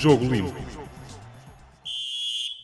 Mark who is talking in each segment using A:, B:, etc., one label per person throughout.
A: Jogo Limpo.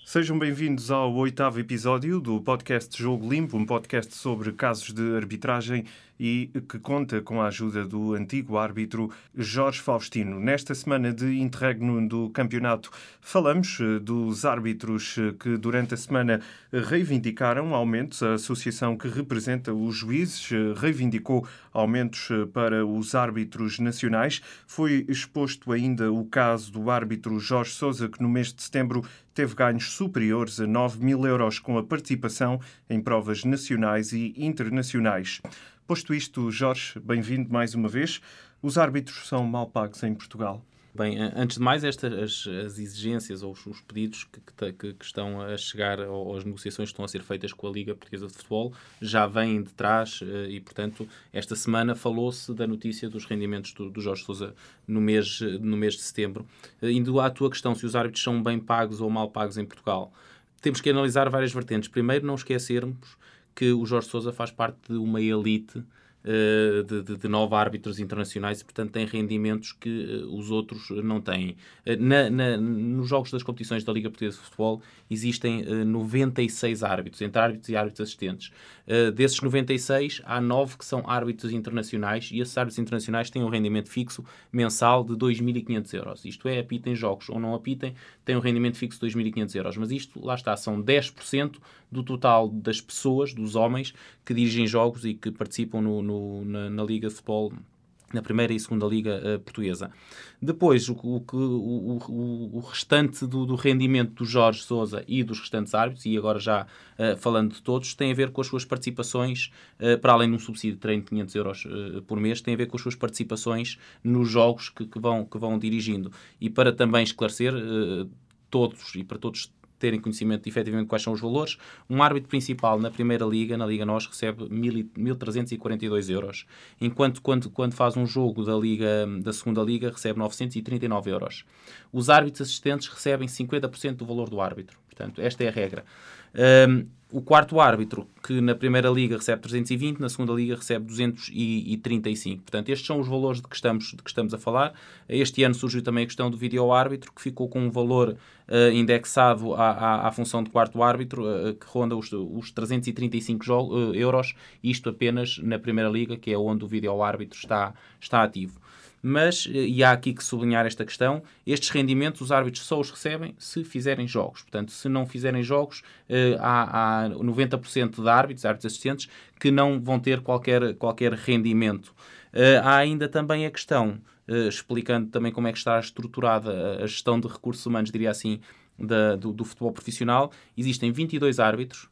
A: Sejam bem-vindos ao oitavo episódio do podcast Jogo Limpo, um podcast sobre casos de arbitragem e que conta com a ajuda do antigo árbitro Jorge Faustino. Nesta semana de interregno do campeonato, falamos eh, dos árbitros eh, que durante a semana reivindicaram aumentos. A associação que representa os juízes eh, reivindicou aumentos para os árbitros nacionais. Foi exposto ainda o caso do árbitro Jorge Sousa, que no mês de setembro teve ganhos superiores a 9 mil euros com a participação em provas nacionais e internacionais. Posto isto, Jorge, bem-vindo mais uma vez. Os árbitros são mal pagos em Portugal?
B: Bem, antes de mais, estas as, as exigências ou os, os pedidos que, que, que, estão a chegar, ou as negociações que estão a ser feitas com a Liga Portuguesa de Futebol, já vêm de trás eh, e, portanto, esta semana falou-se da notícia dos rendimentos do, do Jorge Sousa no mês, no mês de setembro. Eh, indo à tua questão, se os árbitros são bem pagos ou mal pagos em Portugal, temos que analisar várias vertentes. Primeiro, não esquecermos que o Jorge Sousa faz parte de uma elite de, de, de, nove árbitros internacionais e, portanto, tem rendimentos que uh, os outros não têm. Uh, na, na, nos jogos das competições da Liga Portuguesa de Futebol existem 96 árbitros, entre árbitros e árbitros assistentes. desses 96, há nove que são árbitros internacionais e esses árbitros internacionais têm um rendimento fixo mensal de 2.500 euros. Isto é, apitem jogos ou não apitem, têm um rendimento fixo de 2.500 euros. Mas isto, lá está, são 10% do total das pessoas, dos homens, que dirigem jogos e que participam no, no na, na, Liga de Futebol na primeira e segunda liga uh, portuguesa. Depois, o, o, o, o restante do, do, rendimento do Jorge Sousa e dos restantes árbitros, e agora já uh, falando de todos, tem a ver com as suas participações, uh, para além de um subsídio de treino de 500 euros por mês, tem a ver com as suas participações nos jogos que, que vão, que vão dirigindo. E para também esclarecer todos e para todos terem conhecimento de efetivamente quais são os valores. Um árbitro principal na Primeira Liga, na Liga NOS, recebe 1.342 euros, enquanto quando, quando faz um jogo da, Liga, da Segunda Liga recebe 939 euros. Os árbitros assistentes recebem 50% do valor do árbitro. Portanto, esta é a regra. Um, o quarto árbitro, que na primeira liga recebe 320, na segunda liga recebe 235. Portanto, estes são os valores de que estamos, de que estamos a falar. Este ano surgiu também a questão do vídeo árbitro, que ficou com um valor uh, indexado à, à, à, função de quarto árbitro, uh, que ronda os, os 335 uh, euros, isto apenas na primeira liga, que é onde o vídeo árbitro está, está ativo mas, eh, e há aqui que sublinhar esta questão, estes rendimentos os árbitros só os recebem se fizerem jogos. Portanto, se não fizerem jogos, eh, há, há 90% de árbitros, árbitros assistentes, que não vão ter qualquer, qualquer rendimento. Eh, há ainda também a questão, explicando também como é que está estruturada a gestão de recursos humanos, diria assim, da, do, do futebol profissional. Existem 22 árbitros,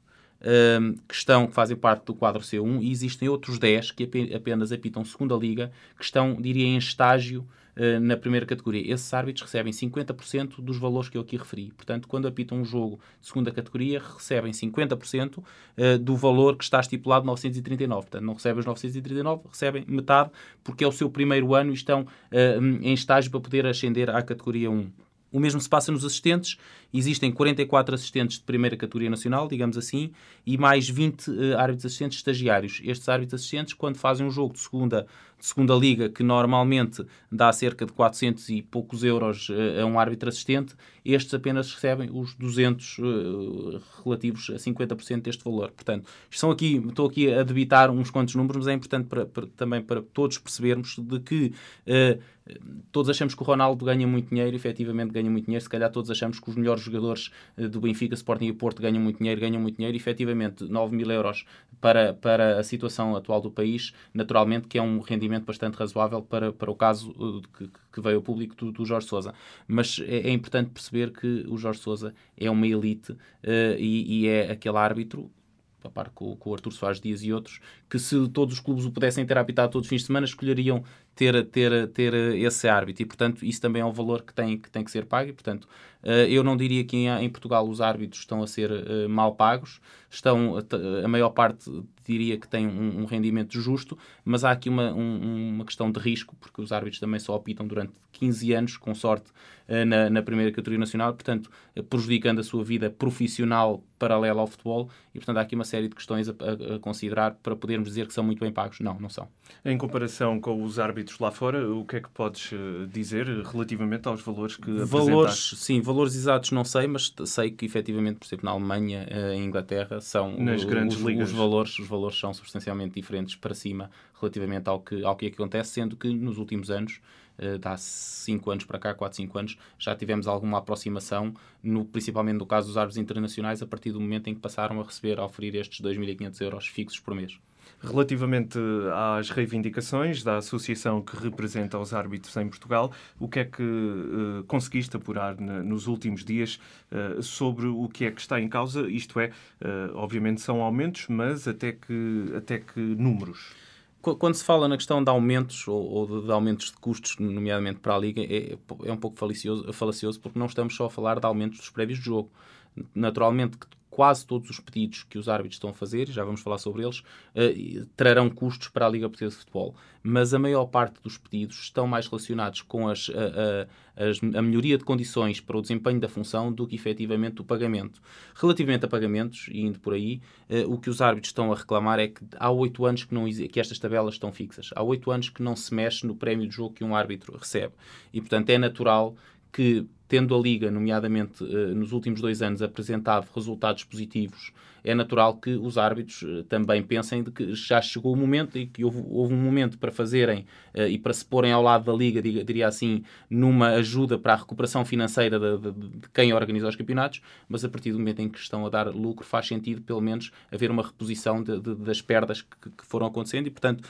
B: que estão, que fazem parte do quadro C1 e existem outros 10 que apenas apitam segunda liga, que estão, diria, em estágio uh, na primeira categoria. Esses árbitros recebem 50% dos valores que eu aqui referi. Portanto, quando apitam um jogo de segunda categoria, recebem 50% uh, do valor que está estipulado 939. Portanto, não recebem os 939, recebem metade, porque é o seu primeiro ano e estão uh, em estágio para poder ascender à categoria 1. O mesmo se passa nos assistentes. Existem 44 assistentes de primeira categoria nacional, digamos assim, e mais 20 uh, eh, árbitros assistentes estagiários. Estes árbitros assistentes, quando fazem um jogo de segunda, de segunda liga, que normalmente dá cerca de 400 e poucos euros uh, a um árbitro assistente, estes apenas recebem os 200 uh, eh, relativos a 50% deste valor. Portanto, são aqui, estou aqui a debitar uns quantos números, mas é importante para, para, também para todos percebermos de que todos achamos que o Ronaldo ganha muito dinheiro, efetivamente ganha muito dinheiro, se calhar todos achamos que os melhores jogadores eh, do Benfica, Sporting e Porto ganham muito dinheiro, ganham muito dinheiro, efetivamente 9 mil euros para, para a situação atual do país, naturalmente que é um rendimento bastante razoável para, para o caso eh, que, que veio ao público do, do Jorge Sousa. Mas é, é, importante perceber que o Jorge Sousa é uma elite uh, e, e é aquele árbitro a par com, com, o Artur Soares Dias e outros, que se todos os clubes o pudessem ter apitado todos os fins de semana, escolheriam ter, ter, ter esse árbitro. E, portanto, isso também é um valor que tem que, tem que ser pago. E, portanto, eh, eu não diria que em, Portugal os árbitros estão a ser eh, mal pagos. Estão, a maior parte diria que tem um, um rendimento justo, mas há aqui uma, um, uma questão de risco, porque os árbitros também só apitam durante 15 anos, com sorte, eh, na, na primeira categoria nacional, portanto, prejudicando a sua vida profissional paralela ao futebol. E, portanto, há aqui uma série de questões a, a, a considerar para podermos dizer que são muito bem pagos. Não, não são.
A: Em comparação com os árbitros lá fora. O que é que podes uh, dizer relativamente aos valores que
B: valores? Sim, valores exatos não sei, mas sei que efetivamente, por exemplo, na Alemanha e em Inglaterra são
A: Nas grandes
B: os,
A: ligas.
B: os valores, os valores são substancialmente diferentes para cima relativamente ao que, ao que acontece, sendo que nos últimos anos uh, há 5 anos para cá, 4, 5 anos, já tivemos alguma aproximação, no, principalmente no caso dos árbitros internacionais, a partir do momento em que passaram a receber, a oferir estes 2.500 euros fixos por mês.
A: Relativamente às reivindicações da associação que representa os árbitros em Portugal, o que é que uh, conseguiste apurar nos últimos dias uh, sobre o que é que está em causa? Isto é, uh, obviamente são aumentos, mas até que, até que números?
B: Quando se fala na questão de aumentos ou, de, aumentos de custos, nomeadamente para a Liga, é, é um pouco falacioso, falacioso porque não estamos só a falar de aumentos dos prédios de jogo. Naturalmente, quase todos os pedidos que os árbitros estão a fazer, já vamos falar sobre eles, uh, trarão custos para a Liga Portuguesa de Futebol. Mas a maior parte dos pedidos estão mais relacionados com as, a, a, a, melhoria de condições para o desempenho da função do que efetivamente o pagamento. Relativamente a pagamentos, e indo por aí, uh, o que os árbitros estão a reclamar é que há oito anos que, não, que estas tabelas estão fixas. Há oito anos que não se mexe no prémio de jogo que um árbitro recebe. E, portanto, é natural que tendo a Liga, nomeadamente uh, nos últimos dois anos, apresentado resultados positivos, é natural que os árbitros uh, também pensem de que já chegou o momento e que houve, houve um momento para fazerem uh, e para se porem ao lado da Liga, diria assim, numa ajuda para a recuperação financeira de, de, de, quem organiza os campeonatos, mas a partir do momento em que estão a dar lucro, faz sentido, pelo menos, haver uma reposição de, das perdas que, que, foram acontecendo e, portanto,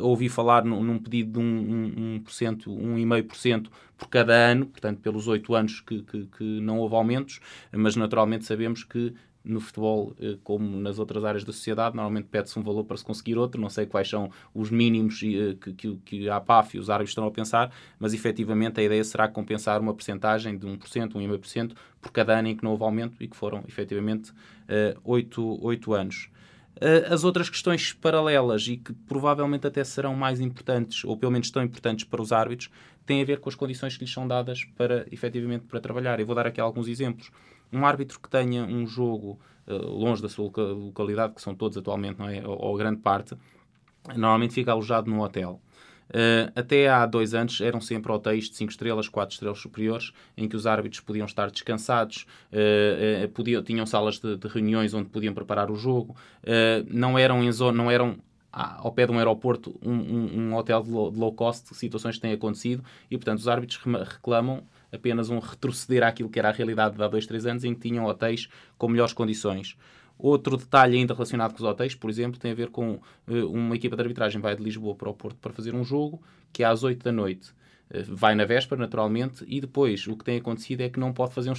B: ouvi falar num, pedido de um, 1%, 1,5% por cada ano, portanto, pelos oito anos que, que, que não houve aumentos, mas naturalmente sabemos que no futebol, eh, como nas outras áreas da sociedade, normalmente pede-se um valor para se conseguir outro. Não sei quais são os mínimos eh, que, que, que a APAF e os árbitros estão a pensar, mas efetivamente a ideia será compensar uma percentagem de 1%, 1,5% por cada ano em que não houve aumento e que foram efetivamente eh, oito, oito anos. As outras questões paralelas e que provavelmente até serão mais importantes, ou pelo menos tão importantes para os árbitros, têm a ver com as condições que lhes são dadas para efetivamente para trabalhar. Eu vou dar aqui alguns exemplos. Um árbitro que tenha um jogo uh, longe da sua localidade, que são todos atualmente, não é? ou, ou grande parte, normalmente fica alojado num hotel. Uh, até há dois anos eram sempre hotéis de 5 estrelas, 4 estrelas superiores, em que os árbitros podiam estar descansados, uh, uh, podiam, tinham salas de, de, reuniões onde podiam preparar o jogo, não eram em zona, não eram ao pé de um aeroporto, um, um, um hotel de low, de low, cost, situações que têm acontecido, e portanto os árbitros reclamam apenas um retroceder àquilo que era a realidade de há dois, três anos, em que tinham hotéis com melhores condições. Outro detalhe ainda relacionado com os hotéis, por exemplo, tem a ver com uh, uma equipa de arbitragem vai de Lisboa para o Porto para fazer um jogo, que é às 8 da noite. Uh, vai na véspera, naturalmente, e depois o que tem acontecido é que não pode fazer um,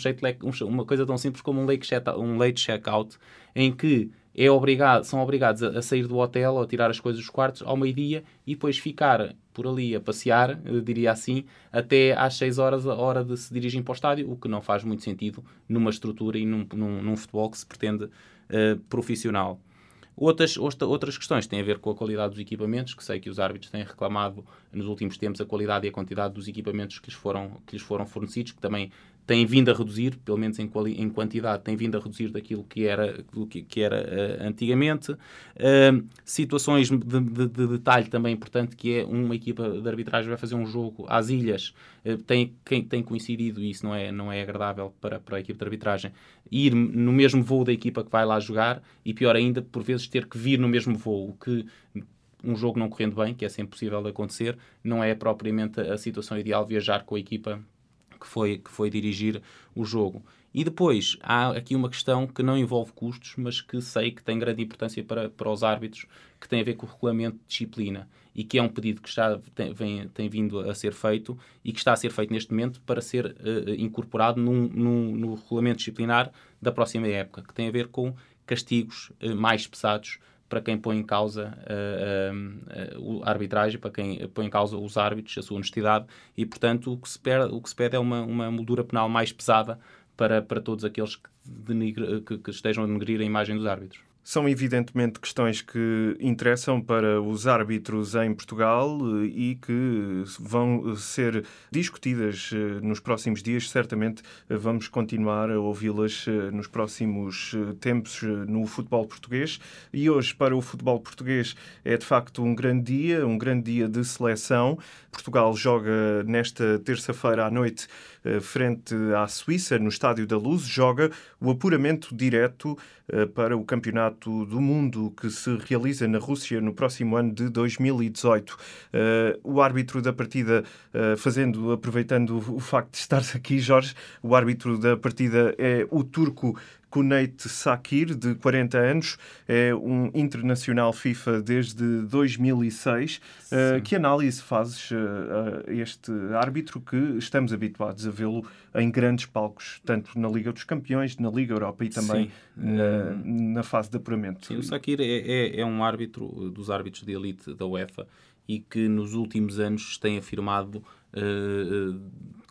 B: um uma coisa tão simples como um late, check, um check-out, em que é obrigado, são obrigados a, a, sair do hotel ou a tirar as coisas dos quartos ao meio-dia e depois ficar por ali a passear, diria assim, até às 6 horas, a hora de se dirigir para o estádio, o que não faz muito sentido numa estrutura e num, num, num futebol que se pretende uh, profissional. Outras, outras questões têm a ver com a qualidade dos equipamentos, que sei que os árbitros têm reclamado nos últimos tempos a qualidade e a quantidade dos equipamentos que lhes foram, que lhes foram fornecidos, que também tem vindo a reduzir, pelo menos em, em quantidade, tem vindo a reduzir daquilo que era, do que, que era uh, antigamente. Uh, situações de, de, de, detalhe também importante, que é uma equipa de arbitragem vai fazer um jogo às ilhas, uh, tem, quem tem coincidido, e isso não é, não é agradável para, para a equipa de arbitragem, ir no mesmo voo da equipa que vai lá jogar, e pior ainda, por vezes ter que vir no mesmo voo, que um jogo não correndo bem, que é sempre possível de acontecer, não é propriamente a situação ideal viajar com a equipa que foi, que foi dirigir o jogo. E depois há aqui uma questão que não envolve custos, mas que sei que tem grande importância para, para os árbitros, que tem a ver com o regulamento de disciplina e que é um pedido que já tem, vem, tem vindo a ser feito e que está a ser feito neste momento para ser uh, incorporado num, num, no regulamento disciplinar da próxima época, que tem a ver com castigos uh, mais pesados para quem põe em causa uh, uh, a arbitragem, para quem põe em causa os árbitros, a sua honestidade, e, portanto, o que se pede, o que se pede é uma, uma moldura penal mais pesada para, para todos aqueles que, denigre, que, que estejam a denegrir a imagem dos árbitros.
A: São evidentemente questões que interessam para os árbitros em Portugal eh, e que vão ser discutidas eh, nos próximos dias. Certamente eh, vamos continuar a ouvi-las nos próximos tempos no futebol português. E hoje, para o futebol português, é de facto um grande dia, um grande dia de seleção. Portugal joga nesta terça-feira à noite frente à Suíça, no Estádio da Luz, joga o apuramento direto para o Campeonato do Mundo que se realiza na Rússia no próximo ano de 2018. Uh, eh, o árbitro da partida, uh, fazendo, aproveitando o facto de estar aqui, Jorge, o árbitro da partida é o turco Cuneit Sakir, de 40 anos, é um internacional FIFA desde 2006. Uh, que análise fazes uh, a este árbitro que estamos habituados a vê-lo em grandes palcos, tanto na Liga dos Campeões, na Liga Europa e também na, na, fase de apuramento?
B: Sim, o Sakir é, é, é um árbitro dos árbitros de elite da UEFA e que nos últimos anos tem afirmado uh,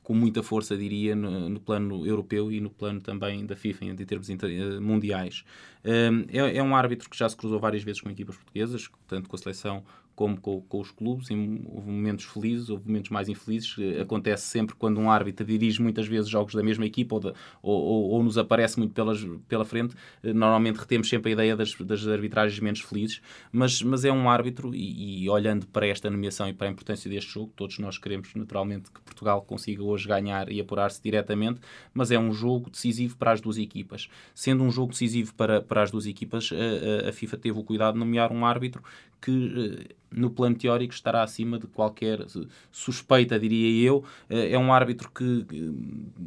B: com muita força, diria, no, no, plano europeu e no plano também da FIFA, em termos eh, mundiais. É, é, um árbitro que já se cruzou várias vezes com equipas portuguesas, tanto com a seleção como com, com, os clubes, em, houve momentos felizes, houve momentos mais infelizes. Acontece sempre quando um árbitro dirige muitas vezes jogos da mesma equipa ou, de, ou, ou, ou, nos aparece muito pelas, pela frente. Normalmente retemos sempre a ideia das, das arbitragens menos felizes, mas, mas é um árbitro e, e, olhando para esta nomeação e para a importância deste jogo, todos nós queremos naturalmente que Portugal consiga hoje ganhar e apurar-se diretamente, mas é um jogo decisivo para as duas equipas. Sendo um jogo decisivo para, para as duas equipas, a, a, a FIFA teve o cuidado de nomear um árbitro que eh, no plano teórico estará acima de qualquer suspeita, diria eu. Eh, é um árbitro que,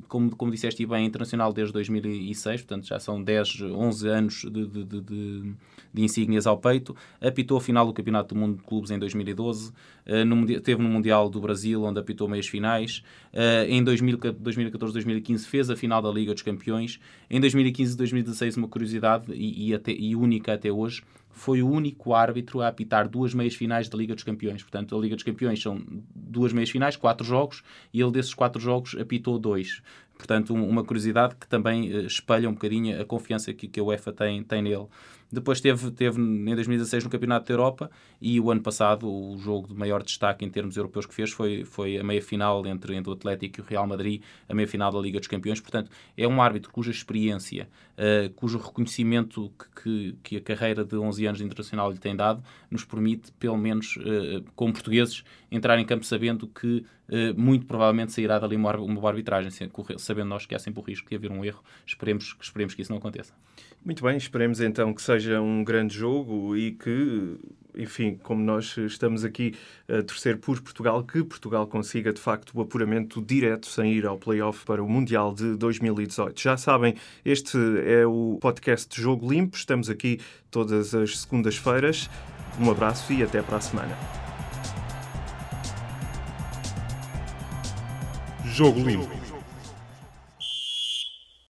B: como, como disseste bem, é internacional desde 2006, portanto já são 10, 11 anos de, de, de, de, insígnias ao peito. Apitou a final do Campeonato do Mundo de Clubes em 2012, eh, no, teve no Mundial do Brasil, onde apitou meias finais. Em 2014, 2015 fez a final da Liga dos Campeões. Em 2015 e 2016, uma curiosidade e, e, até, e única até hoje, foi o único árbitro a apitar duas meias finais da Liga dos Campeões. Portanto, a Liga dos Campeões são duas meias finais, quatro jogos, e ele desses quatro jogos apitou dois. Portanto, uma curiosidade que também eh, espelha um bocadinho a confiança que, que a UEFA tem, tem nele. Depois teve, teve em 2016 no Campeonato da Europa e o ano passado o jogo de maior destaque em termos europeus que fez foi, foi a meia-final entre, entre o Atlético e o Real Madrid, a meia-final da Liga dos Campeões. Portanto, é um árbitro cuja experiência, uh, cujo reconhecimento que, que, que, a carreira de 11 anos de internacional lhe tem dado, nos permite, pelo menos uh, como portugueses, entrar em campo sabendo que muito provavelmente sairá dali uma, uma arbitragem, sabendo nós que há sempre o risco de haver um erro. Esperemos, esperemos que isso não aconteça.
A: Muito bem, esperemos então que seja um grande jogo e que, enfim, como nós estamos aqui a torcer por Portugal, que Portugal consiga de facto o apuramento direto sem ir ao playoff para o Mundial de 2018. Já sabem, este é o podcast Jogo Limpo, estamos aqui todas as segundas-feiras. Um abraço e até para a semana. Jogo Limpo.